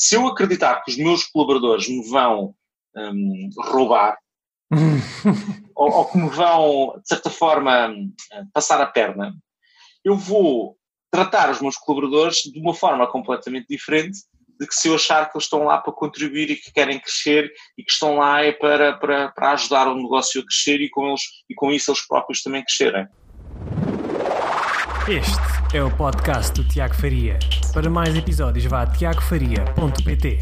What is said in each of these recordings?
Se eu acreditar que os meus colaboradores me vão um, roubar, ou, ou que me vão, de certa forma, passar a perna, eu vou tratar os meus colaboradores de uma forma completamente diferente de que se eu achar que eles estão lá para contribuir e que querem crescer e que estão lá é para, para, para ajudar o negócio a crescer e com, eles, e com isso eles próprios também crescerem. Este é o podcast do Tiago Faria. Para mais episódios vá a tiagofaria.pt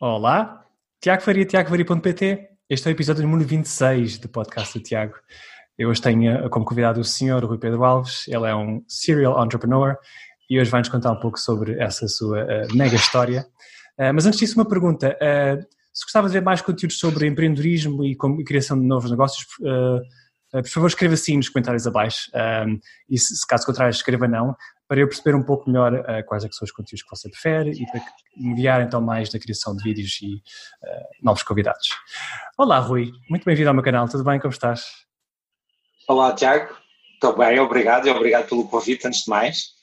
Olá, Tiago Faria, tiagofaria.pt Este é o episódio número 26 do podcast do Tiago. Eu hoje tenho como convidado o senhor Rui Pedro Alves, ele é um serial entrepreneur e hoje vai-nos contar um pouco sobre essa sua uh, mega história. Uh, mas antes disso, uma pergunta. Uh, se gostava de ver mais conteúdos sobre empreendedorismo e, como, criação de novos negócios, por favor escreva sim nos comentários abaixo e se, se, caso contrário escreva não, para eu perceber um pouco melhor quais é são os conteúdos que você prefere e para enviar então mais da criação de vídeos e novos convidados. Olá Rui, muito bem-vindo ao meu canal, tudo bem, como estás? Olá Tiago, estou bem, obrigado e obrigado pelo convite antes de mais.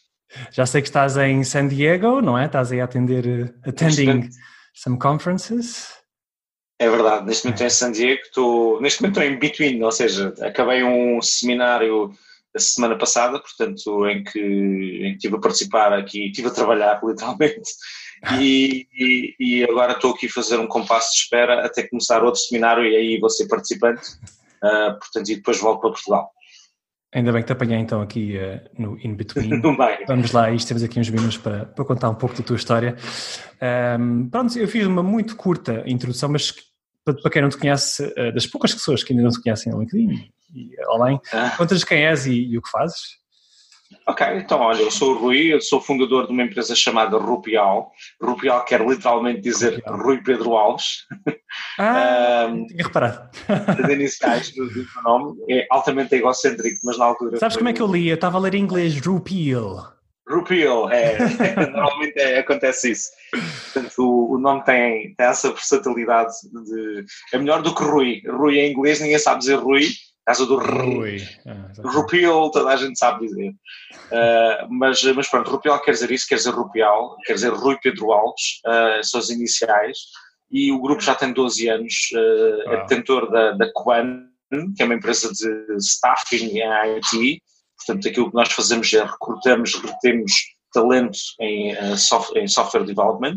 Já sei que estás em San Diego, não é? Estás aí a atender, eh, attending some conferences. É verdade, neste momento estou em San Diego, estou, neste momento estou em between, ou seja, acabei um seminário a semana passada, portanto, em que, em que estive a participar aqui, estive a trabalhar literalmente, e, e, e, agora estou aqui a fazer um compasso de espera até começar outro seminário e aí vou ser participante, uh, portanto, e depois volto para Portugal. Ainda bem que te apanhei então aqui uh, no in-between. Vamos lá, isto temos aqui uns minutos para, para contar um pouco da tua história. Um, pronto, eu fiz uma muito curta introdução, mas para, quem não te conhece, uh, das poucas pessoas que ainda não te conhecem no LinkedIn e além, ah. contas quem és e, e o que fazes? Ok, então olha, eu sou o Rui, eu sou fundador de uma empresa chamada Rupial. Rupial quer literalmente dizer Rupial. Rui Pedro Alves. Ah, um, tinha reparado. As iniciais do, do nome é altamente egocêntrico, mas na altura. Sabes como é que eu li? Eu estava a ler em inglês Rupial. Rupial, é, normalmente é, acontece isso. Portanto, o, o, nome tem, tem essa versatilidade de. É melhor do que Rui. Rui em inglês, ninguém sabe dizer Rui casa do Rui. Ah, Rupial, toda a gente sabe dizer. Uh, mas, mas pronto, Rupial quer dizer isso, quer dizer Rupial, quer dizer Rui Pedro Alves, uh, são as iniciais, e o grupo já tem 12 anos, uh, é detentor da, da Quan, que é uma empresa de staffing em IT, portanto aquilo que nós fazemos é recrutamos, retemos talento em, uh, soft, em software development,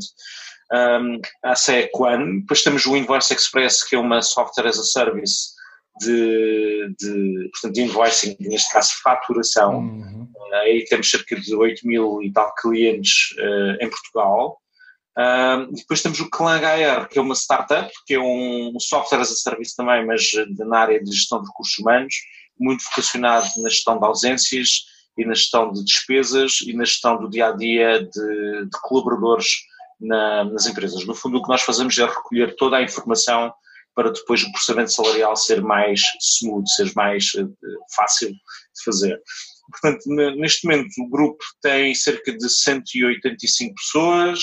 um, essa é a Quan, depois temos o Invoice Express, que é uma software as a service, de, de, portanto, de invoicing, neste caso faturação. Uhum. Uh, aí temos cerca de 8 mil e tal clientes uh, em Portugal. Uh, depois temos o Clan HR, que é uma startup, que é um software as a service também, mas na área de gestão de recursos humanos, muito vocacionado na gestão de ausências e na gestão de despesas e na gestão do dia a dia de, de colaboradores na, nas empresas. No fundo, o que nós fazemos é recolher toda a informação para depois o processamento salarial ser mais smooth, ser mais uh, fácil de fazer. Portanto, neste momento o grupo tem cerca de 185 pessoas,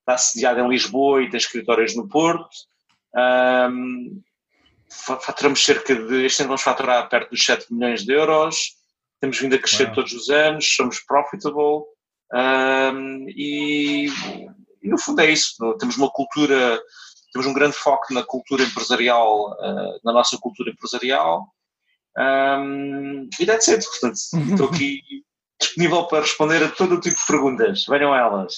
está sediado em Lisboa e tem escritórios no Porto. Um, faturamos cerca de, este ano vamos faturar perto dos 7 milhões de euros, temos vindo a crescer wow. todos os anos, somos profitable um, e, e, no fundo é isso, temos uma cultura temos um grande foco na cultura empresarial, uh, na nossa cultura empresarial. Um, e that's it. Portanto, estou aqui disponível para responder a todo o tipo de perguntas. Venham elas.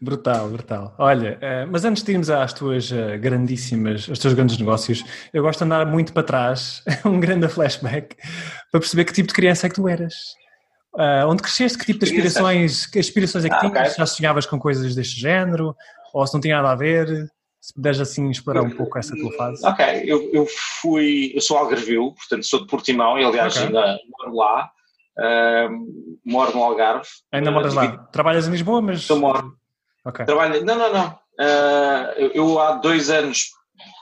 Brutal, brutal. Olha, uh, mas antes de irmos às tuas uh, grandíssimas, aos teus grandes negócios, eu gosto de andar muito para trás, um grande flashback, para perceber que tipo de criança é que tu eras. Uh, onde cresceste, que tipo de aspirações, que aspirações é que ah, tinhas? Okay. Já sonhavas com coisas deste género? Ou se não tinha nada a ver? Se puderes assim explorar um pouco essa tua fase. Ok, eu, eu fui, eu sou algarvio, portanto sou de Portimão e aliás okay. ainda moro lá, uh, moro no Algarve. Ainda moras uh, lá? Trabalhas em Lisboa, mas... Eu moro. Ok. Trabalho, não, não, não. Uh, eu, eu, há dois anos,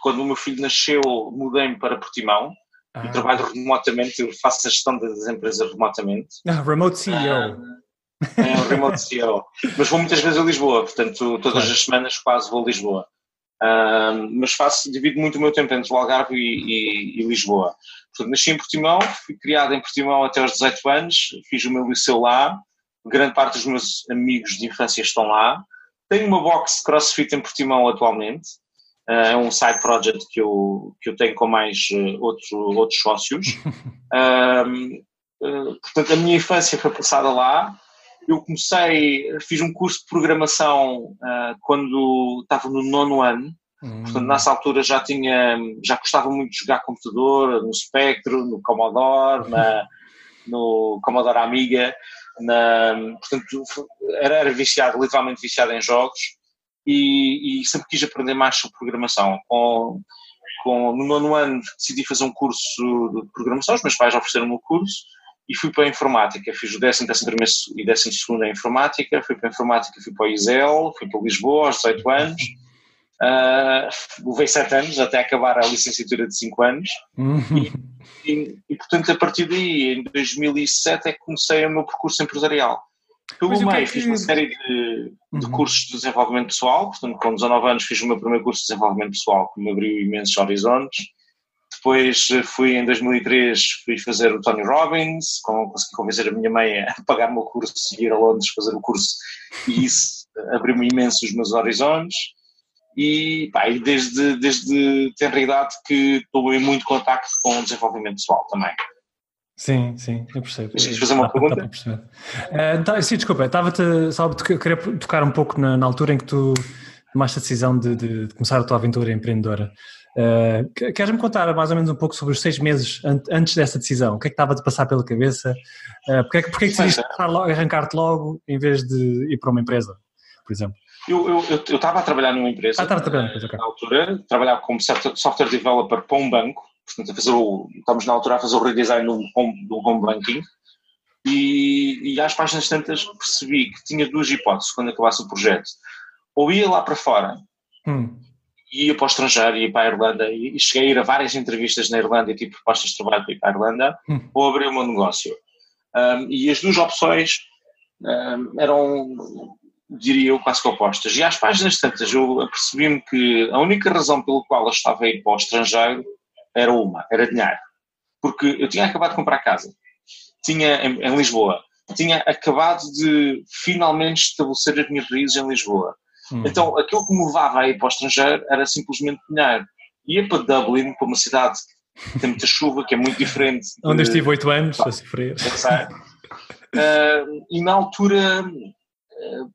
quando o meu filho nasceu, mudei-me para Portimão. Ah. E trabalho remotamente, eu faço a gestão das empresas remotamente. Ah, remote CEO. é um remote CEO. Mas vou muitas vezes a Lisboa, portanto, todas as semanas quase vou a Lisboa mas faço, divido muito o meu tempo entre o Algarve e, e, e, Lisboa. Portanto, nasci em Portimão, fui criado em Portimão até aos 18 anos, fiz o meu liceu lá, grande parte dos meus amigos de infância estão lá, tenho uma box CrossFit em Portimão atualmente, é um side project que eu, que eu tenho com mais outros, outros sócios. um, portanto, a minha infância foi passada lá. Eu comecei, fiz um curso de programação uh, quando estava no nono ano, Hum. Portanto, nessa altura já tinha, já gostava muito de jogar computador, no Spectrum, no Commodore, na, no Commodore Amiga, na, portanto, era, era viciado, literalmente viciado em jogos e, e, sempre quis aprender mais sobre programação. Com, com, no nono ano decidi fazer um curso de programação, os meus pais ofereceram-me o curso e fui para a informática. Fiz o décimo, décimo primeiro e décimo segundo em informática, fui para a informática, fui para o ISEL, fui para Lisboa aos 18 anos Uh, levei sete anos até acabar a licenciatura de cinco anos. Uhum. e, e, e, portanto a partir daí em 2007 é que comecei o meu percurso empresarial. Pelo meio é fiz uma série de, de uhum. cursos de desenvolvimento pessoal. Portanto com 19 anos fiz o meu primeiro curso de desenvolvimento pessoal que me abriu imensos horizontes. Depois eh, fui em 2003 fui fazer o Tony Robbins consegui convencer a minha mãe a pagar o meu curso e ir a Londres fazer o curso e isso abriu-me imenso os meus horizontes e, pá, desde, desde tenra idade que estou em muito contacto com o desenvolvimento pessoal também. Sim, sim, eu percebo. Queres fazer uma pergunta? Uh, tá, sim, desculpa, estava-te, sabe, queria tocar um pouco na, na, altura em que tu tomaste a decisão de, de, de começar a tua aventura empreendedora. Uh, Queres-me contar mais ou menos um pouco sobre os seis meses antes dessa decisão? O que é que estava a passar pela cabeça? Uh, porque é que, porque é que decidiste arrancar-te logo em vez de ir para uma empresa, por exemplo? Eu estava a trabalhar numa empresa. Ah, estava a trabalhar numa Na altura, trabalhava como software developer para um banco. Portanto, a fazer o, estamos na altura a fazer o redesign do home, do home banking. E, e às páginas tantas percebi que tinha duas hipóteses quando acabasse o projeto. Ou ia lá para fora, hum. ia para o estrangeiro, ia para a Irlanda, e cheguei a ir a várias entrevistas na Irlanda e tive propostas de trabalho para ir para a Irlanda, hum. ou abrir o meu negócio. Um, e as duas opções um, eram diria eu, quase que opostas. E às páginas tantas eu apercebi-me que a única razão pela qual eu estava a ir para o estrangeiro era uma, era dinheiro. Porque eu tinha acabado de comprar casa, tinha em, em Lisboa, tinha acabado de finalmente estabelecer as minhas raízes em Lisboa. Uhum. Então aquilo que me levava a ir para o estrangeiro era simplesmente dinheiro. Ia para Dublin, para uma cidade que tem muita chuva, que é muito diferente. Onde eu estive oito anos a sofrer. Uh, e na altura uh,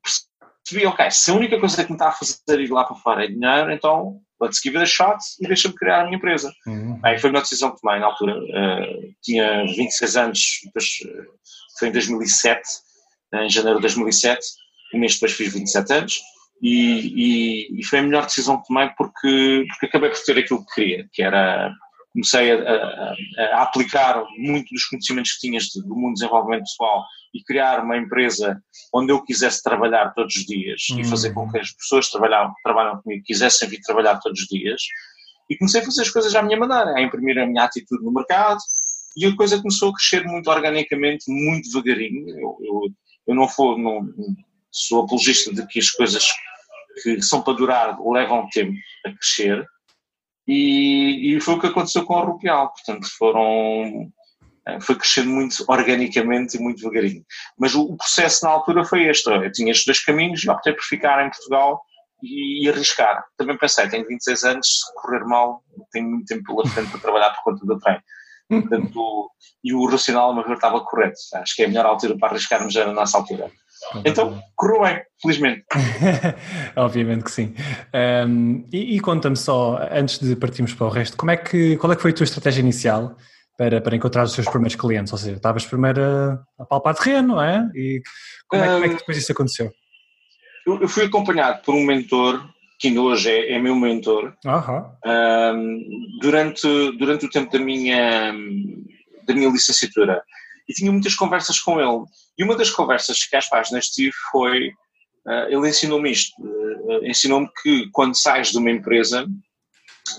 percebi, ok, se a única coisa que me está a fazer ir lá para fora é dinheiro, então let's give it a shot e deixa-me criar a minha empresa. Uhum. Aí foi uma decisão que tomei na altura. Uh, tinha 26 anos, depois uh, foi em 2007, em janeiro de 2007, um mês depois fiz 27 anos. E, e, e, foi a melhor decisão que tomei porque, porque acabei por ter aquilo que queria, que era comecei a, a, a, aplicar muito dos conhecimentos que tinhas do mundo de desenvolvimento pessoal e criar uma empresa onde eu quisesse trabalhar todos os dias uhum. e fazer com que as pessoas que trabalham, trabalham comigo quisessem vir trabalhar todos os dias. E comecei a fazer as coisas à minha maneira, a imprimir a minha atitude no mercado e a coisa começou a crescer muito organicamente, muito devagarinho. Eu, eu, eu não, for, não sou apologista de que as coisas que são para durar levam tempo a crescer e, e foi o que aconteceu com a Rupial, portanto foram eh, foi crescendo muito organicamente e muito devagarinho. Mas o, processo na altura foi este, eu tinha estes dois caminhos e optei por ficar em Portugal e, e arriscar. Também pensei, tenho 26 anos, se correr mal, tenho muito tempo pela frente para trabalhar por conta do trem. Portanto, e o racional, meu ver, estava correto. Acho que é a melhor altura para arriscarmos já na nossa altura. Então, correu bem, felizmente. Obviamente que sim. Um, e, e conta-me só, antes de partirmos para o resto, como é que, qual é que foi a tua estratégia inicial para, para encontrar os teus primeiros clientes? Ou seja, estavas primeiro a, a palpar terreno, não é? E como é, como é, que depois isso aconteceu? Eu, eu, fui acompanhado por um mentor, que ainda hoje é, é meu mentor, um, durante, durante o tempo da minha, da minha licenciatura e tinha muitas conversas com ele. E uma das conversas que às páginas tive foi, uh, ele ensinou-me isto, uh, ensinou-me que quando sais de uma empresa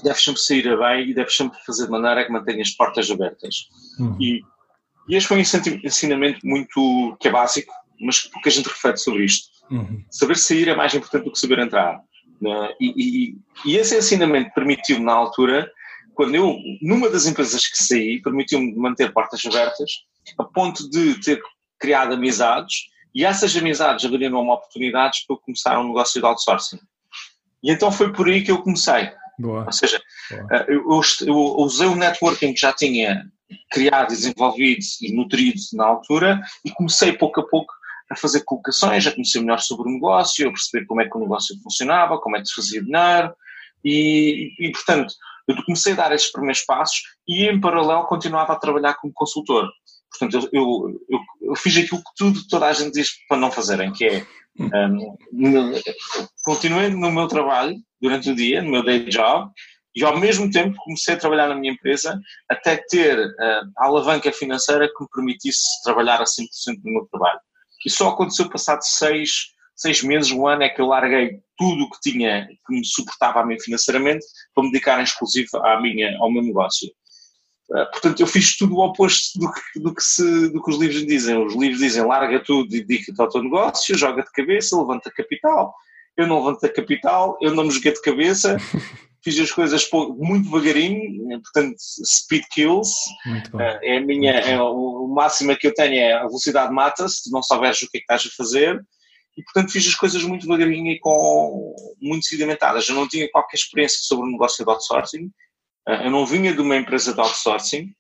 deves sempre sair a bem e deves sempre fazer de maneira que mantenha as portas abertas. Uhum. E, e este foi um ensinamento muito, que é básico, mas pouca gente reflete sobre isto. Uhum. Saber sair é mais importante do que saber entrar. Né? E, e, e, esse ensinamento permitiu-me na altura, quando eu, numa das empresas que saí, permitiu-me manter portas abertas a ponto de ter criado amizades E essas amizades abriram uma oportunidades para eu começar um negócio de outsourcing. E então foi por aí que eu comecei. Boa. Ou seja, eh, eu, eu, eu usei o networking que já tinha criado, desenvolvido e nutrido na altura e comecei pouco a pouco a fazer colocações, a conhecer melhor sobre o negócio, a perceber como é que o negócio funcionava, como é que se fazia dinheiro e, e portanto, eu comecei a dar esses primeiros passos e em paralelo continuava a trabalhar como consultor. Portanto, eu, eu, eu, fiz aquilo que tudo, toda a gente diz para não fazerem, que é um, continuei no meu trabalho durante o dia, no meu day job, e ao mesmo tempo comecei a trabalhar na minha empresa até ter uh, a alavanca financeira que me permitisse trabalhar a 100% no meu trabalho. E só aconteceu passado seis, seis meses, um ano, é que eu larguei tudo o que tinha, que me suportava a mim financeiramente, para me dedicar em exclusivo à minha, ao meu negócio. Uh, portanto, eu fiz tudo o oposto do que, do, que se, do que os livros dizem. Os livros dizem larga tudo e dedica-te ao teu negócio, joga de cabeça, levanta capital. Eu não levantei capital, eu não me joguei de cabeça, fiz as coisas muito devagarinho, portanto, speed kills. Uh, é a minha, é o, o máximo que eu tenho é a velocidade mata se tu não souberes o que é que estás a fazer. E, portanto, fiz as coisas muito devagarinho e com, muito sedimentadas. Eu não tinha qualquer experiência sobre o negócio de outsourcing eu não vinha de uma empresa de outsourcing,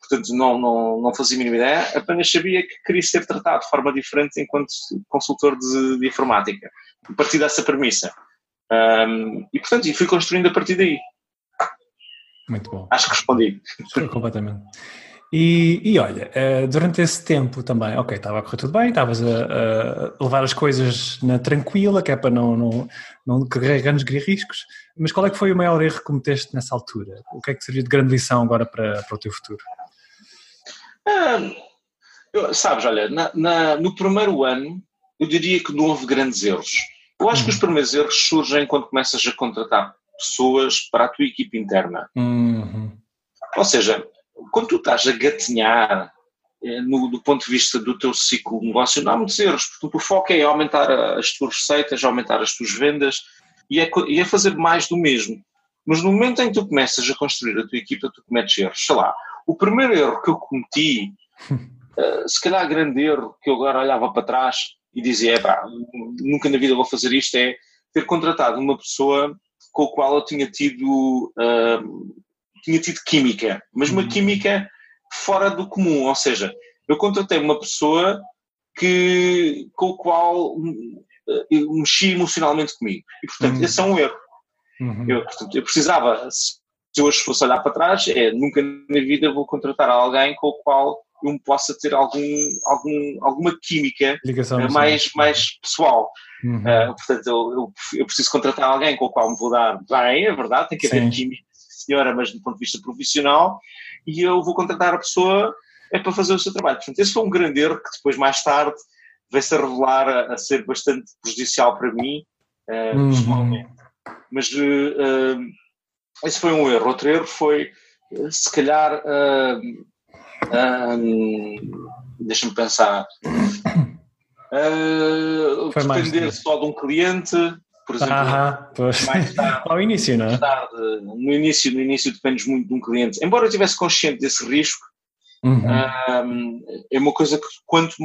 portanto não, não, não fazia a mínima ideia, apenas sabia que queria ser tratado de forma diferente enquanto consultor de, de informática. A partir dessa premissa. Um, e portanto, e fui construindo a partir daí. Muito bom. Acho que respondi. Completamente. E, e, olha, eh, durante esse tempo também, ok, estava a correr tudo bem, estavas a, a, levar as coisas na tranquila, que é para não, não, não correr grandes riscos, mas qual é que foi o maior erro que cometeste nessa altura? O que é que serviu de grande lição agora para, para o teu futuro? Ah, eu, sabes, olha, na, na, no primeiro ano eu diria que não houve grandes erros. Eu acho uhum. que os uhum. primeiros erros surgem quando começas a contratar pessoas para a tua equipe interna. Uhum. Ou seja, quando tu estás a gatinhar eh, no, do ponto de vista do teu ciclo negócio, não há muitos erros, porque o foco é aumentar as tuas receitas, aumentar as tuas vendas e é, e é fazer mais do mesmo. Mas no momento em que tu começas a construir a tua equipa, tu cometes erros. Sei lá, o primeiro erro que eu cometi, uh, se calhar grande erro, que eu agora olhava para trás e dizia, pá, nunca na vida vou fazer isto, é ter contratado uma pessoa com a qual eu tinha tido uh, tinha tido química, mas uma uhum. química fora do comum, ou seja, eu contratei uma pessoa que, com a qual uh, mexi emocionalmente comigo. E, portanto, uhum. esse é um erro. Uhum. Eu, portanto, eu precisava, se hoje fosse olhar para trás, é nunca na vida vou contratar alguém com o qual eu possa ter algum, algum, alguma química uh, mais, mais pessoal. Uhum. Uh, portanto, eu, eu, eu, preciso contratar alguém com o qual me vou dar bem, é verdade, tem que haver Sim. química senhora, mas do ponto de vista profissional, e eu vou contratar a pessoa é para fazer o seu trabalho. Portanto, esse foi um grande erro que depois, mais tarde, veio-se a revelar a, a, ser bastante prejudicial para mim, uh, uhum. pessoalmente. Mas uh, uh, esse foi um erro. Outro erro foi, se calhar, deixa-me pensar, depender só de um cliente por exemplo, ah, mais tarde, ao início, não é? Tarde, no início, no início dependes muito de um cliente. Embora eu estivesse consciente desse risco, uhum. um, é uma coisa que quanto,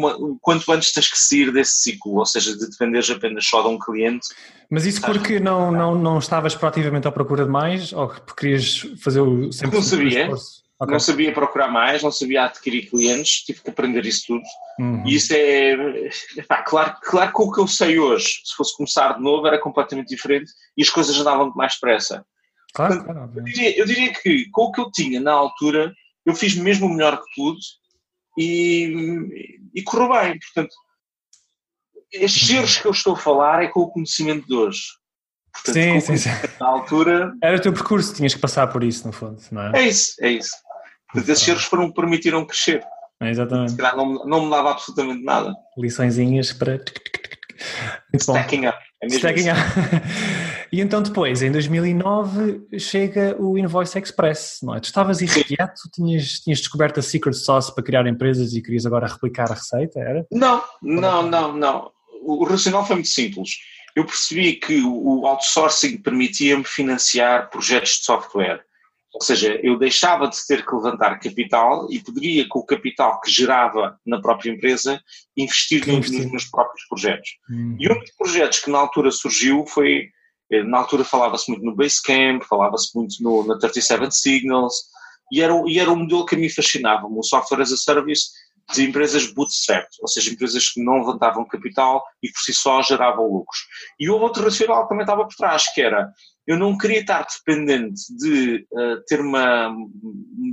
quanto antes tens que sair desse ciclo, ou seja, de dependeres apenas só de um cliente. Mas isso porque não, não, não estavas proativamente à procura de mais ou porque querias fazer o sempre Não sabia. Okay. Não sabia procurar mais, não sabia adquirir clientes, tive que aprender isso tudo. Uhum. E isso é. Epá, claro, claro que o que eu sei hoje, se fosse começar de novo, era completamente diferente e as coisas andavam mais depressa. Claro, claro, eu, diria, eu diria que com o que eu tinha na altura, eu fiz mesmo o melhor que pude e, e correu bem. Portanto, estes uhum. erros que eu estou a falar é com o conhecimento de hoje. Portanto, sim, sim, sim. Na altura. Era o teu percurso, tinhas que passar por isso, no fundo, não é? É isso, é isso. Portanto, esses erros foram, permitiram crescer. É, exatamente. Se calhar não, não me dava absolutamente nada. Liçõezinhas para. Muito Stacking bom. up. É Stacking up. e então depois, em 2009, chega o Invoice Express, não é? Tu estavas irrequieto, tinhas, tinhas descoberto a secret sauce para criar empresas e querias agora replicar a receita, era? Não, não, não, não. O racional foi muito simples. Eu percebi que o outsourcing permitia-me financiar projetos de software Ou seja, eu deixava de ter que levantar capital e poderia, com o capital que gerava na própria empresa, investir nos, nos meus próprios projetos. Uhum. E um dos projetos que na altura surgiu foi, na altura falava-se muito no Basecamp, falava-se muito no, na 37 Signals, e era, e era um modelo que a mim fascinava, um software as a service de empresas bootstrap, ou seja, empresas que não levantavam capital e por si só geravam lucros. E o outro racional que também estava por trás, que era eu não queria estar dependente de uh, ter uma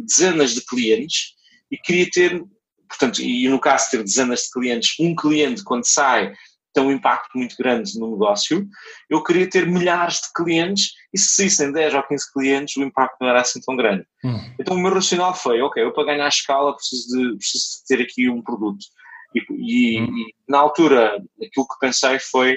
dezenas de clientes e queria ter, portanto, e no caso ter dezenas de clientes, um cliente quando sai tem um impacto muito grande no negócio, eu queria ter milhares de clientes e se saíssem 10 ou 15 clientes o impacto não era assim tão grande. Hum. Então o meu racional foi, ok, eu para ganhar escala preciso de, preciso de ter aqui um produto. E, e, hum. e, na altura aquilo que pensei foi,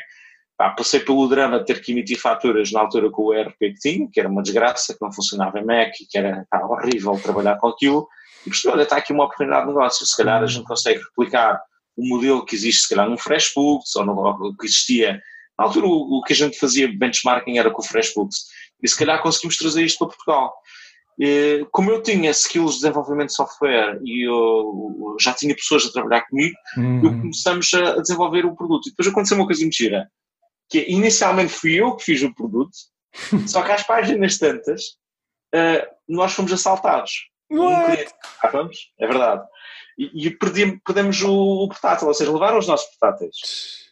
pá, passei pelo drama de ter que emitir faturas na altura com o ERP que tinha, que era uma desgraça, que não funcionava em Mac e que era pá, horrível trabalhar com aquilo, e percebi, olha, está aqui uma oportunidade de negócio, se calhar a hum. gente consegue replicar o modelo que existe, se calhar, no FreshBooks ou no que existia. Na altura, o, o, que a gente fazia benchmarking era com o FreshBooks. E se calhar conseguimos trazer isto para Portugal. E, como eu tinha skills de desenvolvimento de software e eu, já tinha pessoas a trabalhar comigo, uhum. eu começamos a, a, desenvolver o produto. E depois aconteceu uma coisa mentira, que é, inicialmente fui eu que fiz o produto, só que às páginas tantas, uh, nós fomos assaltados. Um cliente, ah, vamos? É verdade e, e perdi, perdemos o, o, portátil, ou seja, levaram os nossos portáteis.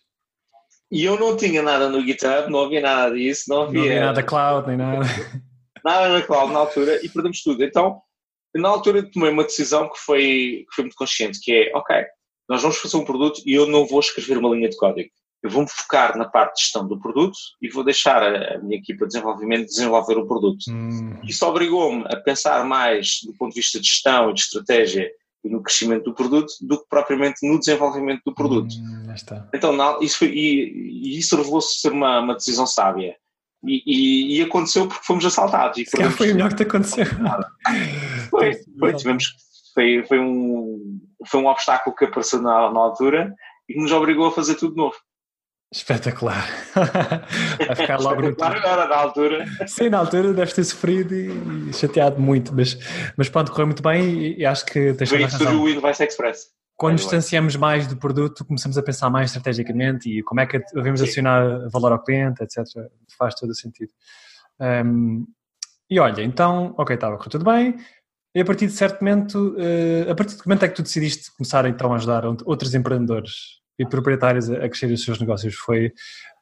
E eu não tinha nada no GitHub, não havia nada disso, não havia, não havia nada cloud, nem nada. Nada na cloud na altura e perdemos tudo. Então, na altura tomei uma decisão que foi, que foi muito consciente, que é, ok, nós vamos fazer um produto e eu não vou escrever uma linha de código. Eu vou-me focar na parte de gestão do produto e vou deixar a, minha equipa de desenvolvimento desenvolver o produto. Hum. Isso obrigou-me a pensar mais do ponto de vista de gestão e de estratégia no crescimento do produto do que propriamente no desenvolvimento do produto. Hum, então, isso foi, e, e, isso revelou-se ser uma, uma decisão sábia. E, e, e, aconteceu porque fomos assaltados. E foi, foi o melhor que te aconteceu. foi, foi, tivemos, foi, foi, um, foi um obstáculo que apareceu na, na altura e que nos obrigou a fazer tudo de novo. Espetacular. Vai ficar logo no agora, na altura. Sim, na altura deves ter sofrido e chateado muito, mas, mas pronto, correu muito bem e, e acho que tens toda a razão. o Invoice Express. Quando distanciamos mais do produto, começamos a pensar mais estrategicamente e como é que devemos adicionar valor ao cliente, etc. Faz todo o sentido. Um, e olha, então, ok, estava correndo tudo bem. E a partir de certo momento, uh, a partir de que momento é que tu decidiste começar então a ajudar outros empreendedores e proprietários a, a crescer os seus negócios? Foi,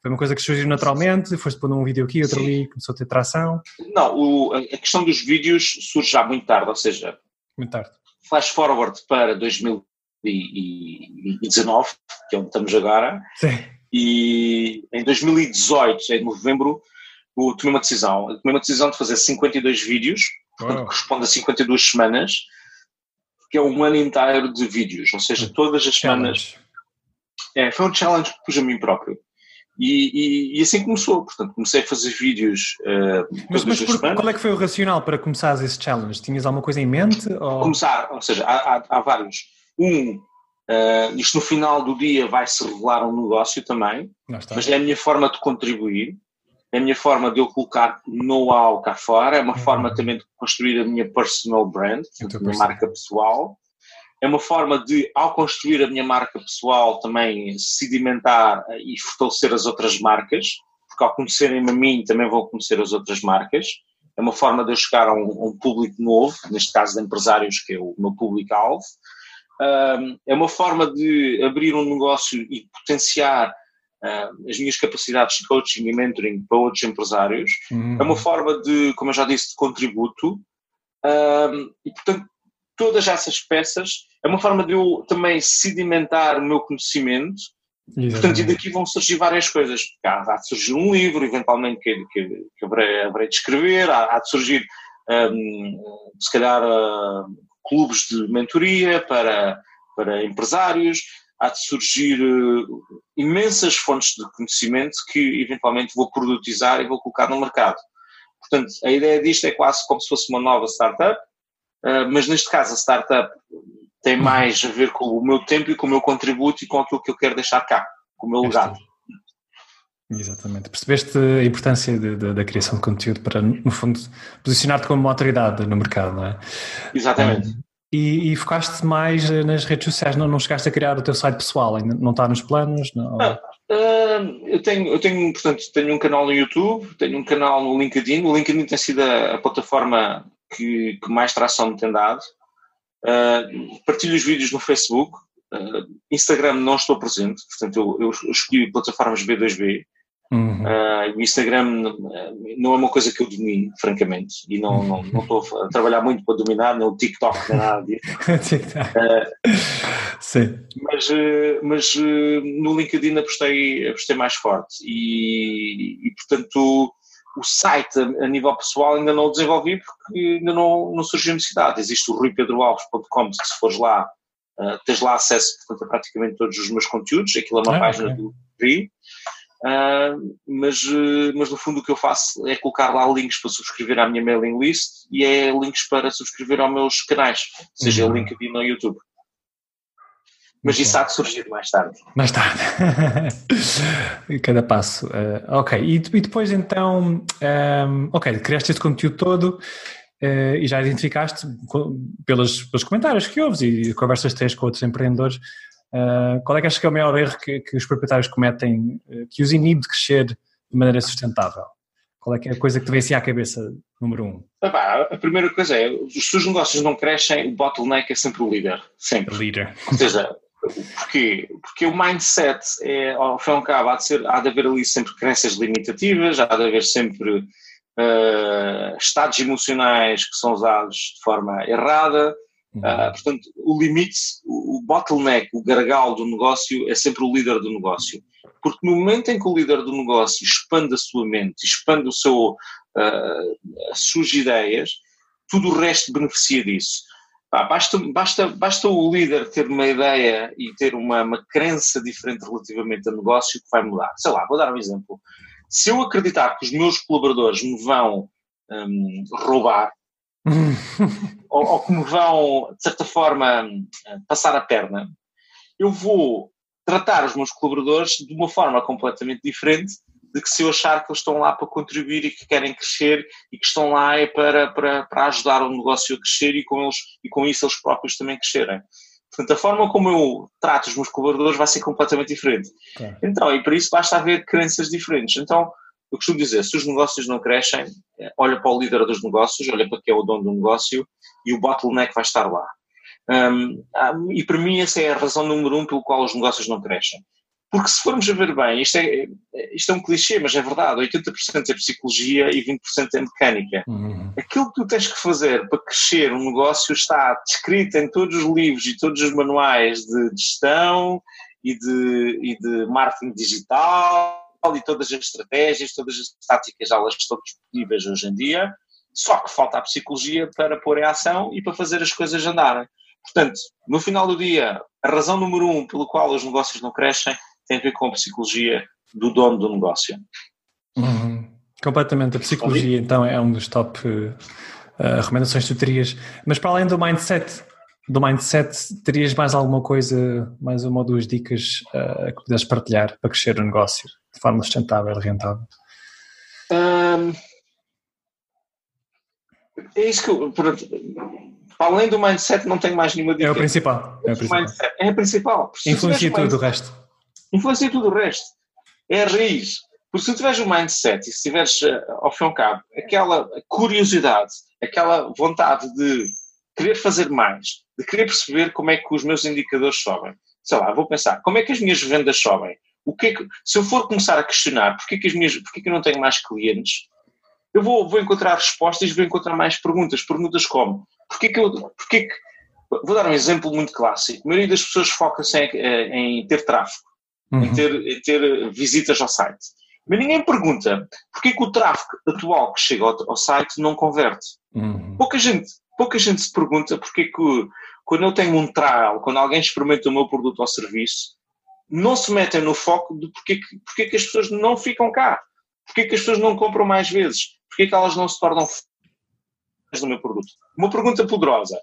foi uma coisa que surgiu naturalmente? Foste pondo um vídeo aqui, outro Sim. ali, começou a ter tração? Não, o, a questão dos vídeos surge já muito tarde, ou seja, muito tarde. flash forward para 2019, que é onde estamos agora, Sim. e em 2018, em novembro, eu tomei uma decisão. Eu tomei uma decisão de fazer 52 vídeos, portanto, corresponde a 52 semanas, que é um ano inteiro de vídeos, ou seja, todas as semanas é, foi um challenge que pus a mim próprio. E, e, e, assim começou, portanto, comecei a fazer vídeos uh, Mas, mas por, qual é que foi o racional para começar esse challenge? Tinhas alguma coisa em mente? Ou... Começar, ou seja, há, há, há vários. Um, uh, isto no final do dia vai se revelar um negócio também, mas é a minha forma de contribuir, é a minha forma de eu colocar know-how cá fora, é uma uhum. forma também de construir a minha personal brand, a minha marca pessoal, é uma forma de, ao construir a minha marca pessoal, também sedimentar e fortalecer as outras marcas, porque ao conhecerem-me a mim também vão conhecer as outras marcas. É uma forma de eu chegar a um, a um público novo, neste caso de empresários, que é o meu público-alvo. Um, é uma forma de abrir um negócio e potenciar uh, as minhas capacidades de coaching e mentoring para outros empresários. Uhum. É uma forma de, como eu já disse, de contributo. Um, e, portanto, todas essas peças é uma forma de eu também sedimentar o meu conhecimento. Exatamente. Portanto, e daqui vão surgir várias coisas. Há, há de surgir um livro, eventualmente, que, que, que haverei, haverei, de escrever, há, há de surgir, um, se calhar, uh, clubes de mentoria para, para empresários, há de surgir uh, imensas fontes de conhecimento que, eventualmente, vou produtizar e vou colocar no mercado. Portanto, a ideia disto é quase como se fosse uma nova startup, uh, mas neste caso a startup tem mais a ver com o meu tempo e com o meu contributo e com aquilo que eu quero deixar cá, com o meu legado. Exatamente. Percebeste a importância de, de, da criação de conteúdo para, no fundo, posicionar-te como uma autoridade no mercado, não é? Exatamente. Um, e, e, focaste mais nas redes sociais, não, não chegaste a criar o teu site pessoal, ainda não está nos planos? Não? Ah, uh, eu, tenho, eu tenho, portanto, tenho um canal no YouTube, tenho um canal no LinkedIn. O LinkedIn tem sido a, a plataforma que, que, mais tração me tem dado. Uh, partilho os vídeos no Facebook. Uh, Instagram não estou presente, portanto, eu, eu escolhi plataformas B2B. Uhum. Uh, o Instagram não é uma coisa que eu domino, francamente, e não, não, não estou a trabalhar muito para dominar, nem o TikTok, nem nada disso. Sim. Mas, mas no LinkedIn apostei, apostei mais forte e, e portanto, o site a, nível pessoal ainda não o desenvolvi porque ainda não, não surgiu necessidade. Existe o ruipedroalves.com, que se fores lá, tens lá acesso portanto, a praticamente todos os meus conteúdos, aquilo é uma ah, página okay. do RI. Uh, mas, uh, mas no fundo o que eu faço é colocar lá links para subscrever à minha mailing list e é links para subscrever aos meus canais, seja uhum. LinkedIn ou YouTube. Mas isso há de surgir mais tarde. Mais tarde. Cada passo. Uh, ok. E, e, depois então, um, ok, criaste este conteúdo todo uh, e já identificaste pelos, pelos comentários que ouves e conversas que tens com outros empreendedores Uh, qual é que achas que é o maior erro que, que os proprietários cometem que os inibe de crescer de maneira sustentável? Qual é que é a coisa que te vem assim à cabeça, número um? Ah, a primeira coisa é, os seus negócios não crescem, o bottleneck é sempre o líder. Sempre. O líder. Ou seja, porquê? Porque o mindset, é, ao fim e ao cabo, há de, ser, há de haver ali sempre crenças limitativas, há de haver sempre uh, estados emocionais que são usados de forma errada, Uh, portanto, o limite, o, bottleneck, o gargalo do negócio é sempre o líder do negócio. Porque no momento em que o líder do negócio expande a sua mente, expande o seu, uh, as suas ideias, tudo o resto beneficia disso. Basta, basta, basta o líder ter uma ideia e ter uma, uma crença diferente relativamente ao negócio que vai mudar. Sei lá, vou dar um exemplo. Se eu acreditar que os meus colaboradores me vão um, roubar, ou, ou, que me vão, de certa forma, passar a perna, eu vou tratar os meus colaboradores de uma forma completamente diferente de que se eu achar que eles estão lá para contribuir e que querem crescer e que estão lá é para, para, para ajudar o negócio a crescer e com, eles, e com isso eles próprios também crescerem. Portanto, a forma como eu trato os meus colaboradores vai ser completamente diferente. Então, e para isso basta haver crenças diferentes. Então, eu costumo dizer, se os negócios não crescem, eh, olha para o líder dos negócios, olha para quem é o dono do negócio e o bottleneck vai estar lá. Um, e para mim essa é a razão número um pelo qual os negócios não crescem. Porque se formos a ver bem, isto é, isto é um clichê, mas é verdade, 80% é psicologia e 20% é mecânica. Uhum. Aquilo que tu tens que fazer para crescer um negócio está descrito em todos os livros e todos os manuais de gestão e de, e de marketing digital e todas as estratégias, todas as táticas, elas estão disponíveis hoje em dia, só que falta a psicologia para pôr em ação e para fazer as coisas andarem. Portanto, no final do dia, a razão número um pelo qual os negócios não crescem tem a ver com a psicologia do dono do negócio. Uhum. Completamente. A psicologia, então, é um dos top uh, recomendações que tu terias. Mas para além do mindset, do mindset, terias mais alguma coisa, mais uma ou duas dicas uh, que pudesses partilhar para crescer o negócio de forma sustentável e rentável? Um, é isso que eu, para além do mindset não tenho mais nenhuma dica. É o principal. É, o principal. Mindset, é a principal. Influencia tudo o resto. Influencia tudo o resto. É a raiz. Porque se tiveres o mindset e se tiveres, eh, ao fim e ao cabo, aquela curiosidade, aquela vontade de querer fazer mais, de querer perceber como é que os meus indicadores sobem. Sei lá, vou pensar, como é que as minhas vendas sobem? O que, é que se eu for começar a questionar porque é que, as minhas, porque que eu não tenho mais clientes, eu vou, vou encontrar respostas e vou encontrar mais perguntas. Perguntas como, porque é que eu, porque que, vou dar um exemplo muito clássico, a maioria das pessoas foca-se em, em, ter tráfego, uhum. em, ter, ter visitas ao site. Mas ninguém pergunta porque é que o tráfego atual que chega ao, ao site não converte. Uhum. Pouca gente pouca gente se pergunta porque é que quando eu tenho um trial, quando alguém experimenta o meu produto ou serviço, não se metem no foco de porque, que, porque que as pessoas não ficam cá, porque que as pessoas não compram mais vezes, porque que elas não se tornam do meu produto. Uma pergunta poderosa.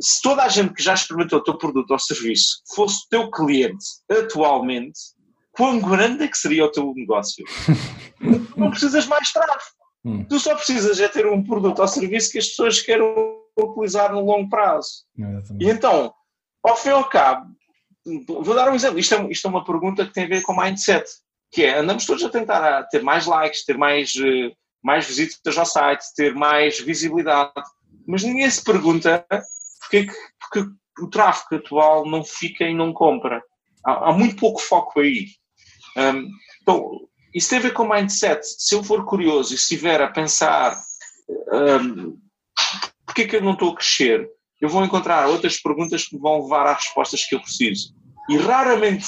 Se toda a gente que já experimentou o teu produto ou serviço fosse teu cliente atualmente, quão grande é que seria o teu negócio? não precisas mais tráfego. Hum. Tu só precisas é ter um produto ou serviço que as pessoas queiram utilizar no longo prazo. E então, ao fim e ao cabo, vou dar um exemplo. Isto é, isto é uma pergunta que tem a ver com mindset, que é, andamos todos a tentar ter mais likes, ter mais, eh, mais visitas ao site, ter mais visibilidade, mas ninguém se pergunta porque, porque o tráfego atual não fica e não compra. Há, há muito pouco foco aí. Um, então, isso tem a ver com mindset. Se eu for curioso e estiver a pensar um, porque é que eu não estou a crescer, eu vou encontrar outras perguntas que me vão levar às respostas que eu preciso. E raramente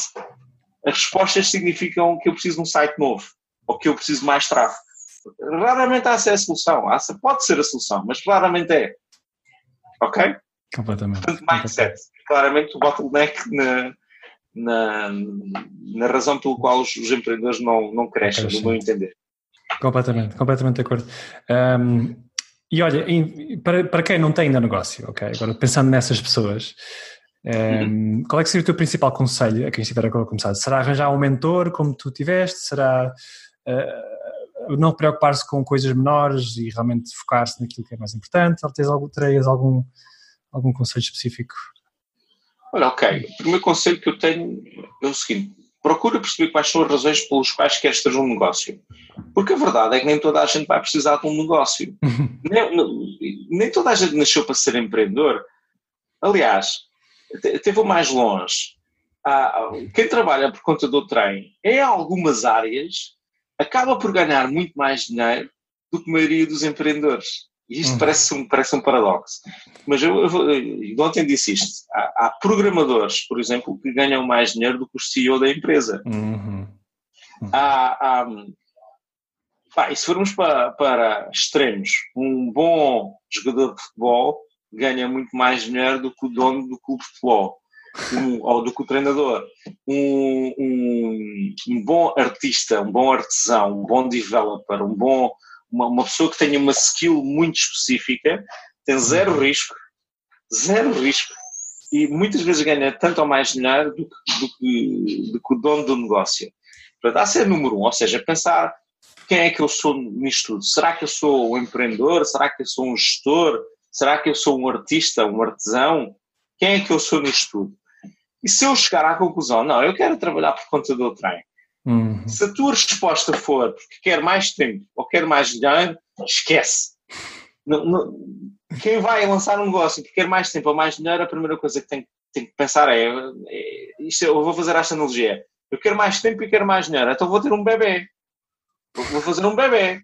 as respostas significam que eu preciso de um site novo ou que eu preciso de mais tráfego. Raramente essa é a solução. Pode ser a solução, mas raramente é. Ok? Completamente. Portanto, mindset. Claramente o bottleneck na, na, na razão pelo qual os, os empreendedores não, não crescem, no meu entender. Completamente, completamente de acordo. Um, e olha, para, para quem não tem ainda negócio, ok? Agora pensando nessas pessoas, um, uhum. qual é que seria o teu principal conselho a quem estiver a começar? Será arranjar um mentor como tu tiveste? Será uh, não preocupar-se com coisas menores e realmente focar-se naquilo que é mais importante? Ou tens algum, terias algum, algum conselho específico? Olha, ok. O primeiro conselho que eu tenho é o seguinte: procura perceber quais são as razões pelas quais queres ter um negócio. Porque a verdade é que nem toda a gente vai precisar de um negócio. nem, nem, toda a gente nasceu para ser empreendedor. Aliás, até vou mais longe. quem trabalha por conta do trem, em algumas áreas, acaba por ganhar muito mais dinheiro do que a maioria dos empreendedores. E isto uhum. parece, um, parece um paradoxo. Mas eu, eu, eu ontem disse isto. Há, há, programadores, por exemplo, que ganham mais dinheiro do que o CEO da empresa. Uhum. Uhum. Há, há, pá, e se formos para, para extremos, um bom jogador de futebol ganha muito mais dinheiro do que o dono do clube de futebol. Um, ou do que o treinador. Um, um, um bom artista, um bom artesão, um bom developer, um bom uma, uma pessoa que tenha uma skill muito específica tem zero risco, zero risco, e muitas vezes ganha tanto ou mais dinheiro do que, do que, do que o dono do negócio. Portanto, há ser número um, ou seja, pensar quem é que eu sou nisto tudo. Será que eu sou um empreendedor? Será que eu sou um gestor? Será que eu sou um artista, um artesão? Quem é que eu sou nisto tudo? E se eu chegar à conclusão, não, eu quero trabalhar por conta do trem, Uhum. Se a tua resposta for porque quer mais tempo ou quer mais dinheiro, esquece. Não, não, quem vai lançar um negócio porque quer mais tempo ou mais dinheiro, a primeira coisa que tem, tem que pensar é, é isto, eu vou fazer esta analogia. Eu quero mais tempo e quero mais dinheiro, então vou ter um bebê. Vou fazer um bebê.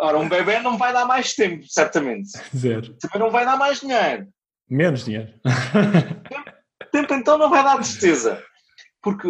Ora, um bebê não vai dar mais tempo, certamente. Zero. Também não vai dar mais dinheiro. Menos dinheiro. Tempo, tempo então não vai dar certeza porque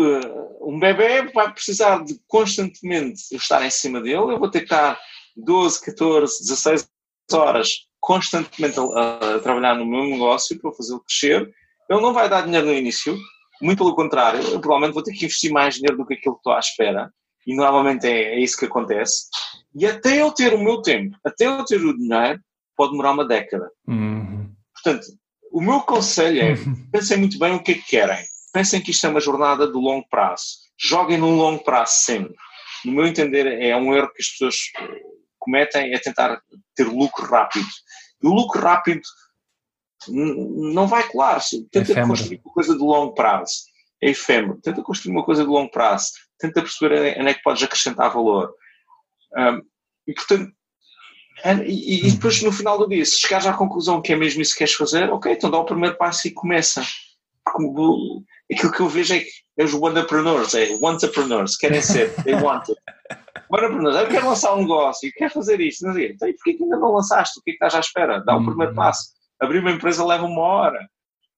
um bebê vai precisar de constantemente estar em cima dele, eu vou ter que estar 12, 14, 16 horas constantemente a, a trabalhar no meu negócio para fazê-lo crescer. Ele não vai dar dinheiro no início, muito pelo contrário, eu provavelmente vou ter que investir mais dinheiro do que aquilo que estou à espera, e normalmente é, é isso que acontece. E até eu ter o meu tempo, até eu ter o dinheiro, pode demorar uma década. Uhum. Portanto, o meu conselho é pensem muito bem o que é que querem pensem que isto é uma jornada de longo prazo. Joguem num longo prazo sempre. No meu entender, é um erro que as pessoas eh, cometem, é tentar ter lucro rápido. E o lucro rápido não vai colar. Tenta é construir uma coisa de longo prazo. É efêmero. Tenta construir uma coisa de longo prazo. Tenta perceber onde é que podes acrescentar valor. Um, e, portanto, e, e, depois no final do dia, se chegares à conclusão que é mesmo isso que queres fazer, ok, então dá o primeiro passo e começa aquilo que eu vejo é que é os entrepreneurs, é entrepreneurs, querem ser, they want it. Entrepreneurs, eu quero lançar um negócio, quero fazer isto, não sei. Então, e porquê que ainda não lançaste? O que é que estás à espera? Dá o primeiro uhum. passo. Abrir uma empresa leva uma hora.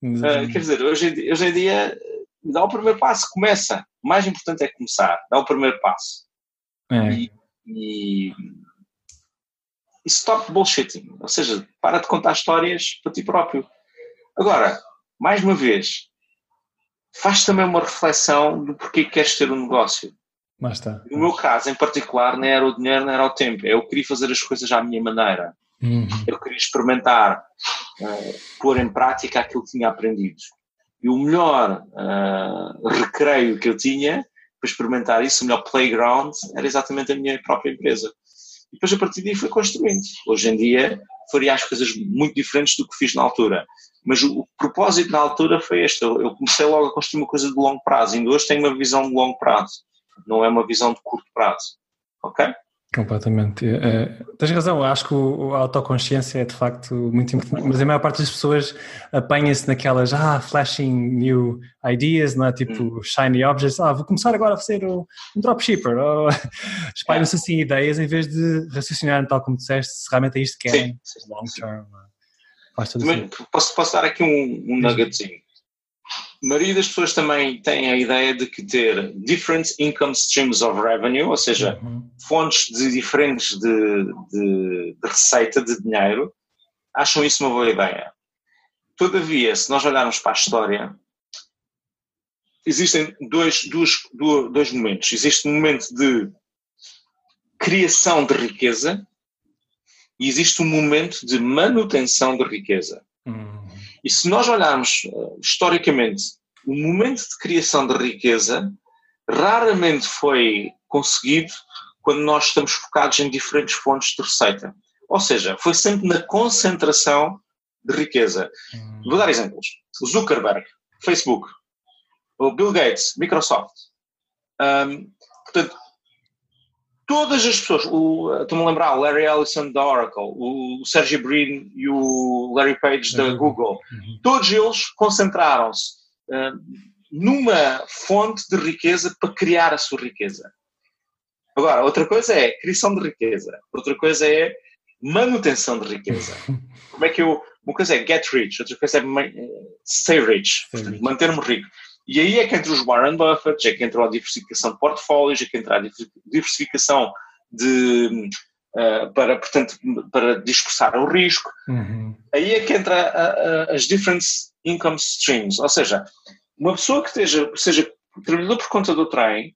Uh, quer dizer, hoje, hoje em dia, dá o primeiro passo, começa. O mais importante é começar, dá o primeiro passo. É. E, e, e stop bullshitting, ou seja, para de contar histórias para ti próprio. Agora, mais uma vez, faz também uma reflexão do porquê queres ter um negócio. Mas está. No meu caso, em particular, não era o dinheiro, não era o tempo. Eu queria fazer as coisas à minha maneira. Uhum. Eu queria experimentar, uh, pôr em prática aquilo que tinha aprendido. E o melhor uh, recreio que eu tinha para experimentar isso, o melhor playground era exatamente a minha própria empresa. E depois a partir daí foi construindo. Hoje em dia faria as coisas muito diferentes do que fiz na altura. Mas o, o propósito na altura foi este. Eu, eu, comecei logo a construir uma coisa de longo prazo. Ainda hoje tenho uma visão de longo prazo. Não é uma visão de curto prazo. Ok? Completamente. É, tens razão, acho que o, a autoconsciência é de facto muito importante, mas a maior parte das pessoas apanha-se naquelas, ah, flashing new ideas, não é? Tipo, hum. shiny objects, ah, vou começar agora a fazer um, um dropshipper, ou espalham-se assim ideias em vez de raciocinar tal como disseste, se realmente é isto que querem, long term. Também, posso, posso dar aqui um, um nuggetzinho a maioria das pessoas também tem a ideia de que ter different income streams of revenue, ou seja, uhum. fontes de diferentes de, de, de, receita, de dinheiro, acham isso uma boa ideia. Todavia, se nós olharmos para a história, existem dois, dois, dois momentos. Existe um momento de criação de riqueza e existe um momento de manutenção de riqueza. Uhum. E se nós olharmos uh, historicamente, o momento de criação de riqueza raramente foi conseguido quando nós estamos focados em diferentes fontes de receita. Ou seja, foi sempre na concentração de riqueza. Hum. Vou dar exemplos. Zuckerberg, Facebook, o Bill Gates, Microsoft. Um, portanto, todas as pessoas, estou-me a lembrar, o Larry Ellison da Oracle, o Sergey Brin e o Larry Page da Google, uhum. todos eles concentraram-se uh, numa fonte de riqueza para criar a sua riqueza. Agora, outra coisa é criação de riqueza, outra coisa é manutenção de riqueza. Como é que eu. Uma coisa é get rich, outra coisa é stay rich, manter-me rico. E aí é que entra os Warren Buffett, é que entra a diversificação de portfólios, é que entra a diversificação de, uh, para, portanto, para dispersar o risco. Uhum. Aí é que entra a, a, as different income streams. Ou seja, uma pessoa que esteja, seja trabalhador por conta do trem,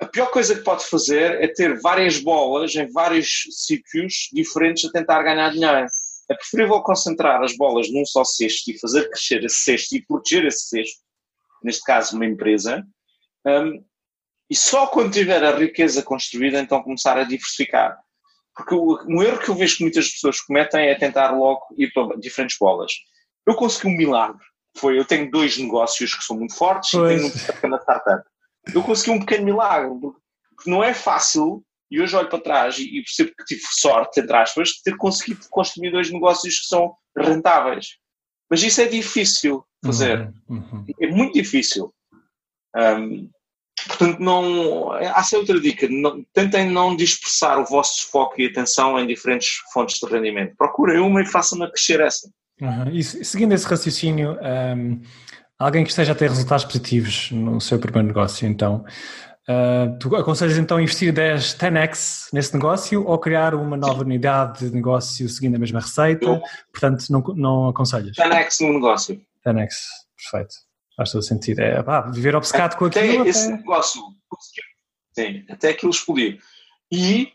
a pior coisa que pode fazer é ter várias bolas em vários sítios diferentes a tentar ganhar dinheiro. É preferível concentrar as bolas num só cesto e fazer crescer esse cesto e proteger esse cesto, neste caso uma empresa, um, e só quando tiver a riqueza construída então começar a diversificar. Porque o, um erro que eu vejo que muitas pessoas cometem é tentar logo ir para diferentes bolas. Eu consegui um milagre. Foi, eu tenho dois negócios que são muito fortes pois. e tenho uma pequena startup. Eu consegui um pequeno milagre, porque não é fácil e hoje olho para trás e percebo que tive sorte, entre aspas, de ter conseguido construir dois negócios que são rentáveis. Mas isso é difícil fazer. Uhum, uhum. É muito difícil. Um, portanto, não, há sempre outra dica. Não, tentem não dispersar o vosso foco e atenção em diferentes fontes de rendimento. Procurem uma e façam-na crescer essa. Uhum. E seguindo esse raciocínio, um, alguém que esteja a ter resultados positivos no seu primeiro negócio, então, Uh, tu aconselhas então investir 10, 10x nesse negócio ou criar uma nova unidade de negócio seguindo a mesma receita? Eu, Portanto, não, não aconselhas? 10x no negócio. 10x, perfeito. Faz todo sentido. É pá, viver obcecado com aquilo. Até esse negócio, sim, até aquilo explodir. E,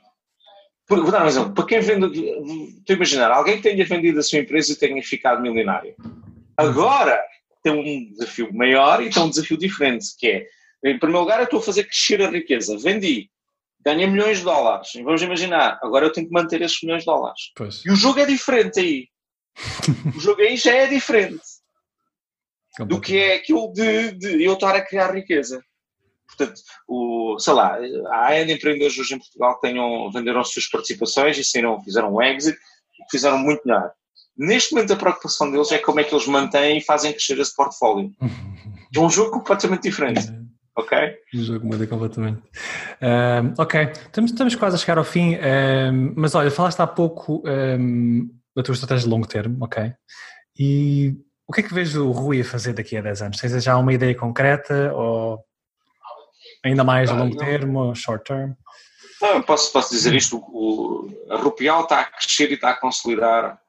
vou dar um exemplo, para quem vende, estou a imaginar, alguém que tenha vendido a sua empresa e tenha ficado milionário. Agora tem um desafio maior e tem um desafio diferente, que é em primeiro lugar, eu estou a fazer crescer a riqueza. Vendi, ganhei milhões de dólares. E vamos imaginar, agora eu tenho que manter esses milhões de dólares. Pois. E o jogo é diferente aí. o jogo aí já é diferente do que é aquilo de, de, eu estar a criar riqueza. Portanto, o, sei lá, há ainda empreendedores hoje em Portugal que tenham, venderam as suas participações e saíram, fizeram um exit e fizeram muito melhor. Neste momento a preocupação deles é como é que eles mantêm e fazem crescer esse portfólio. É um jogo completamente diferente. Ok? O jogo muda completamente. Um, ok, estamos, estamos, quase a chegar ao fim, um, mas olha, falaste há pouco um, da tua estratégia de longo termo, ok? E o que é que vês o Rui a fazer daqui a 10 anos? Tens já uma ideia concreta ou ainda mais a longo termo ou short term? Não, posso, posso dizer isto, o, a Rupial está a crescer e está a consolidar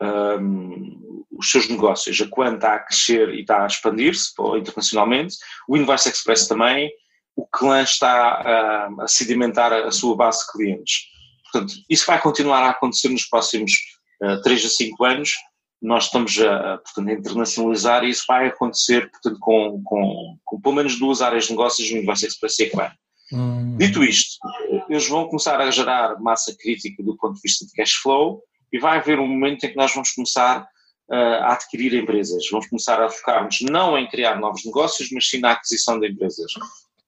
um, os seus negócios. A Quan está a crescer e está a expandir-se internacionalmente, o Invoice Express também, o Clan está a sedimentar a sua base de clientes. Portanto, isso vai continuar a acontecer nos próximos uh, 3 a 5 anos, nós estamos a, portanto, a internacionalizar e isso vai acontecer portanto, com, com, com pelo menos duas áreas de negócios no Universo Express e Equine. Hum. Dito isto, eles vão começar a gerar massa crítica do ponto de vista de cash flow e vai haver um momento em que nós vamos começar uh, a adquirir empresas. Vamos começar a focar-nos não em criar novos negócios, mas sim na aquisição de empresas.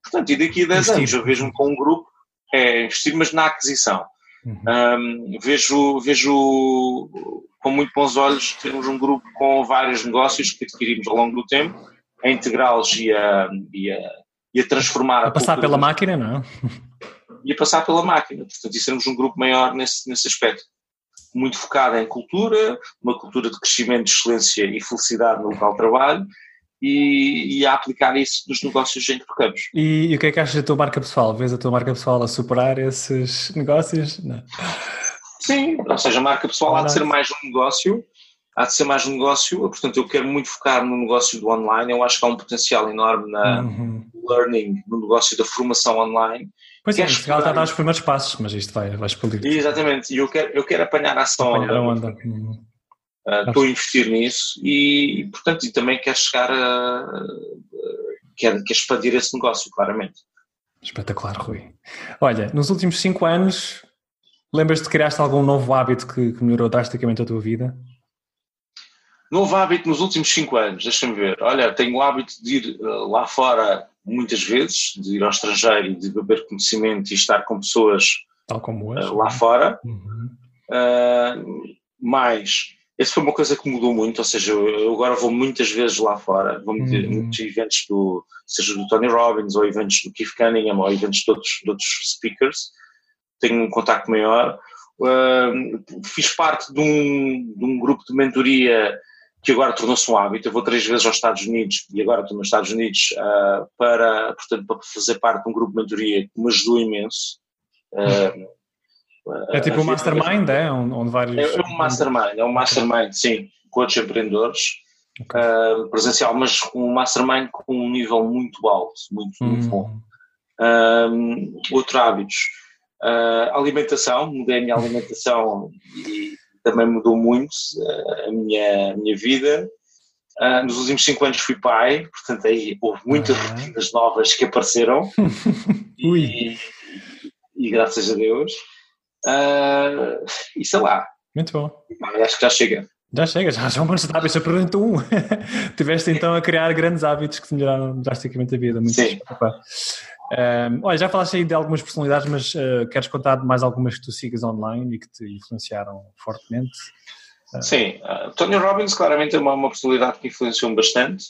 Portanto, e daqui a 10 anos eu vejo-me com um grupo, é investir, mas na aquisição. Uhum. Um, vejo, vejo com muito bons olhos termos um grupo com vários negócios que adquirimos ao longo do tempo, a integrá-los e a, e, a, e a transformar a, a passar pela máquina, não é? E a passar pela máquina, portanto, e sermos um grupo maior nesse, nesse aspecto. Muito focado em cultura, uma cultura de crescimento, excelência e felicidade no local de trabalho, e, e, a aplicar isso nos negócios em que tocamos. E, e, o que é que achas da tua marca pessoal? Vês a tua marca pessoal a superar esses negócios? Não. Sim, ou seja, a marca pessoal há de ser mais um negócio, há de ser mais um negócio, portanto eu quero muito focar no negócio do online, eu acho que há um potencial enorme na uhum. learning, no negócio da formação online. Pois é, Portugal está a dar os primeiros passos, mas isto vai, vai explodir. Exatamente, e eu quero, eu quero apanhar a ação. Apanhar a onda. Uh, estou a investir nisso e, portanto, e também quero chegar a. quero, quero expandir esse negócio, claramente. Espetacular, Rui. Olha, nos últimos cinco anos, lembras-te de criaste algum novo hábito que, que, melhorou drasticamente a tua vida? Novo hábito nos últimos cinco anos, deixa-me ver. Olha, tenho o hábito de ir uh, lá fora muitas vezes, de ir ao estrangeiro e de beber conhecimento e estar com pessoas hoje, uh, lá fora. Uhum. Uh, mais essa foi uma coisa que mudou muito, ou seja, eu agora vou muitas vezes lá fora, vou uhum. muitos eventos do, seja do Tony Robbins, ou eventos do Keith Cunningham, ou eventos de outros, de outros speakers, tenho um contacto maior. Uh, fiz parte de um, de um grupo de mentoria que agora tornou-se um hábito. Eu vou três vezes aos Estados Unidos e agora estou nos Estados Unidos uh, para, portanto, para fazer parte de um grupo de mentoria que me ajudou imenso. Uh, é tipo um mastermind, é? Onde vários... É, é um mastermind, é um mastermind, sim, com outros empreendedores, okay. uh, presencial, mas um mastermind com um nível muito alto, muito, hum. muito bom. Um, outro hábitos, uh, alimentação, mudei a minha alimentação e também mudou muito uh, a, minha, a minha vida. Uh, nos últimos cinco anos fui pai, portanto aí houve muitas rotinas novas que apareceram e, e, graças a Deus. Uh, e sei lá. Muito bom. Acho que já chega. Já chega, já são bons hábitos. Eu pergunto um. Tiveste então a criar grandes hábitos que te melhoraram drasticamente a vida. Muito Sim. Um, olha, já falaste aí de algumas personalidades, mas uh, queres contar de mais algumas que tu sigas online e que te influenciaram fortemente? Uh, Sim, uh, Tony Robbins claramente é uma, uma personalidade que influenciou bastante.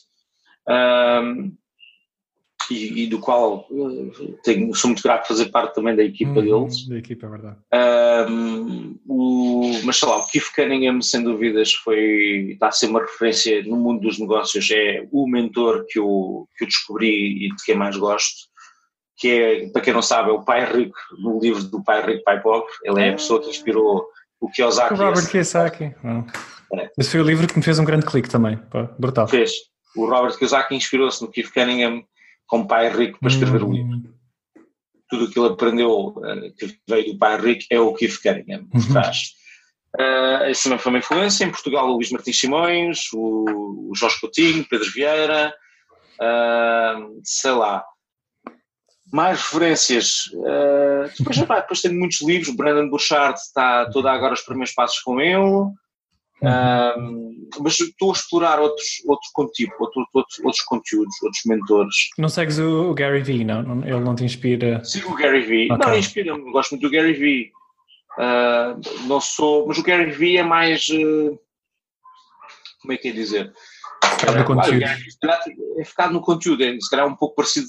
Um, e, e do qual uh, tenho, sou muito grato de fazer parte também da equipa uhum, deles. Da equipa, é verdade. Um, o, mas sei lá, o Keith Cunningham, sem dúvidas, foi, está a ser uma referência no mundo dos negócios, é o mentor que eu, que eu descobri e de quem mais gosto, que é, para quem não sabe, é o Pai Rico, no livro do Pai Rico, Pai Pobre, ele é a pessoa que inspirou o Kiyosaki. O Robert Kiyosaki. Oh. É. Esse foi o livro que me fez um grande clique também, brutal. Fez. O Robert Kiyosaki inspirou-se no Keith Cunningham com pai rico para escrever o um livro. Hum. Tudo o que ele aprendeu, eh, que veio do pai rico, é o que Cunningham por uhum. trás. Uh, esse também foi uma influência. Em Portugal, o Luís Martins Simões, o, o Jorge Coutinho, Pedro Vieira, uh, sei lá. Mais referências. Uh, depois, depois tenho muitos livros. Brandon Burchard está toda agora os primeiros passos com ele. Um, mas estou a explorar outros, outro conteúdo, outro, outros, outros conteúdos, outros mentores. Não segues o, Gary Vee, não? Ele não te inspira? Sigo o Gary Vee. Okay. Não, inspira-me. Gosto muito do Gary Vee. Uh, não sou, mas o Gary Vee é mais. Uh, como é que é dizer? Focado no conteúdo. é focado no conteúdo, é, se calhar um pouco parecido.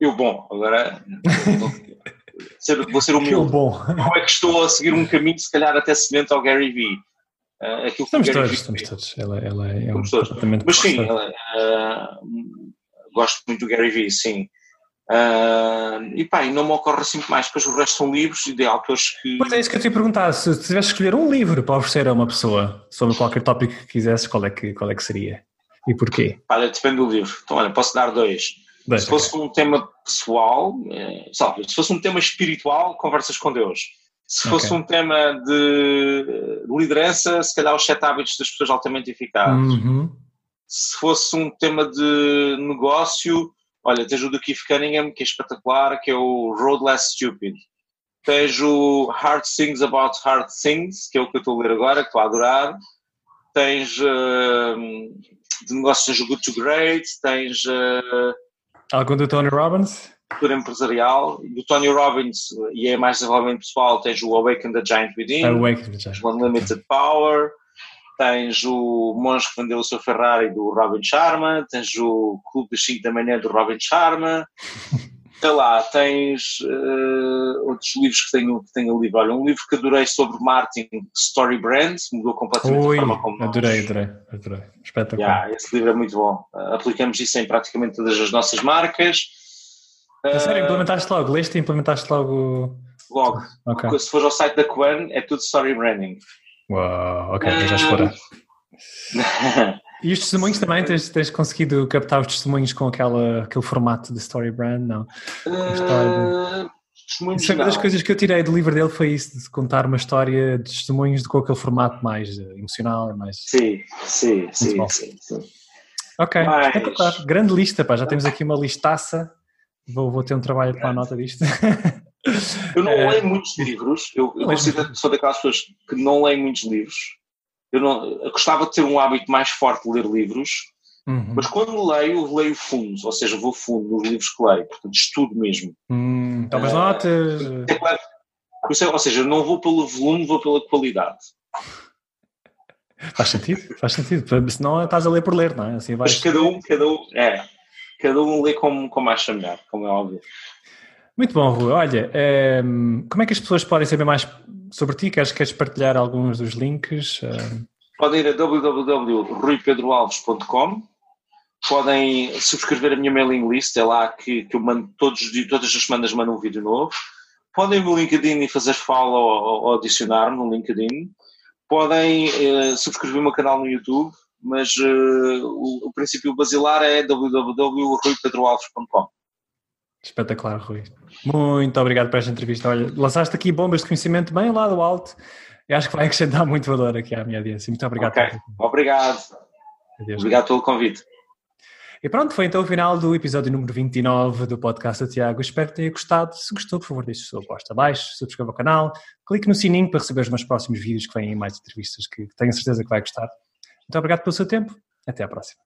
Eu, bom, agora. vou ser humilde. Eu, bom. Como é que estou a seguir um caminho, se calhar até semelhante ao Gary Vee? Uh, estamos todos, estamos todos. Ela, ela é um todos. Mas sim, ela, uh, gosto muito do Gary Vee, sim. Uh, e pá, e não me ocorre assim mais, pois o resto são livros de autores que. Pois é, isso que eu te ia perguntar. Se tivesse escolher um livro para oferecer a uma pessoa sobre qualquer tópico que quisesse, qual é que, qual é que seria? E porquê? Olha, depende do livro. Então, olha, posso dar dois. Se fosse okay. um tema pessoal, é, sabe, se fosse um tema espiritual, conversas com Deus. Se fosse Ok. um tema de liderança, se calhar os sete hábitos das pessoas altamente eficazes. Uhum. Se fosse um tema de negócio, olha, tens o do Keith Cunningham, que é espetacular, que é o Road Less Stupid. Tens o Hard Things About Hard Things, que é o que eu estou a ler agora, que estou a adorar. Tens hum, de negócios tens o Good to Great, tens uh, Algum do Tony Robbins? cultura empresarial. Do Tony Robbins, e é mais desenvolvimento pessoal, tens o Awaken the Giant Within. Awaken já. tens o Unlimited Power, tens o Monge que vendeu o seu Ferrari do Robin Sharma, tens o Clube das 5 da manhã do Robin Sharma, sei lá, tens eh, outros livros que tenho, que tenho ali. Olha, um livro que adorei sobre marketing, Story Brand, mudou completamente Ui, a forma como nós- adorei, adorei, adorei. Espetacular. Yeah, esse livro é muito bom. Uh, aplicamos isso em praticamente todas as nossas marcas. A sério, Uh, implementaste logo, leste e implementaste logo. logo, Ok. se fores ao site da Quan, é tudo Story Branding. Uau, ok, vou já explorar. E os testemunhos também, tens, tens conseguido captar os testemunhos com aquela, aquele formato de story brand? Não. Uh, testemunhos Isso é uma das coisas que eu tirei do livro dele foi isso, de contar uma história de testemunhos de com aquele formato mais eh, emocional, mais... Sim, sim, sim, sim, sim. Ok, Mas- espetacular. Grande lista, pá, já temos aqui uma listaça. Vou, vou ter um trabalho de tomar nota disto. Eu não É. leio muitos livros, eu, eu considero que sou daquelas pessoas que não leem muitos livros. Eu, não, eu gostava de ter um hábito mais forte de ler livros, Uhum. mas quando leio, leio fundos, ou seja, vou fundo nos livros que leio, portanto, estudo mesmo. Hum, tomas Eh, notas. Ou seja, não vou pelo volume, vou pela qualidade. Faz sentido, faz sentido. Senão estás a ler por ler, não é? Assim vais... Mas cada um, cada um, é, cada um lê como, como acha melhor, como é óbvio. Muito bom, Rui. Olha, ehm, como é que as pessoas podem saber mais sobre ti? Queres, queres partilhar alguns dos links? Ehm, Podem ir a www.ruipedroalves.com podem subscrever a minha mailing list, é lá que, que eu mando todos, todas as semanas mando um vídeo novo. Podem ir no LinkedIn e fazer follow ou, ou adicionar-me no LinkedIn. Podem eh, subscrever o meu canal no YouTube, mas eh, o, o princípio basilar é www.ruipedroalves.com. espetacular, Rui. Muito obrigado por esta entrevista. Olha, lançaste aqui bombas de conhecimento bem lá do alto. Eu acho que vai acrescentar muito valor aqui à minha audiência. Muito obrigado. Ok, obrigado. Adeus. Obrigado pelo convite. E pronto, foi então o final do episódio número 29 do podcast do Tiago. Espero que tenha gostado. Se gostou, por favor, deixe o seu gosto abaixo, subscreva o canal, clique no sininho para receber os meus próximos vídeos que vêm mais entrevistas que tenho certeza que vai gostar. Muito obrigado pelo seu tempo. Até à próxima.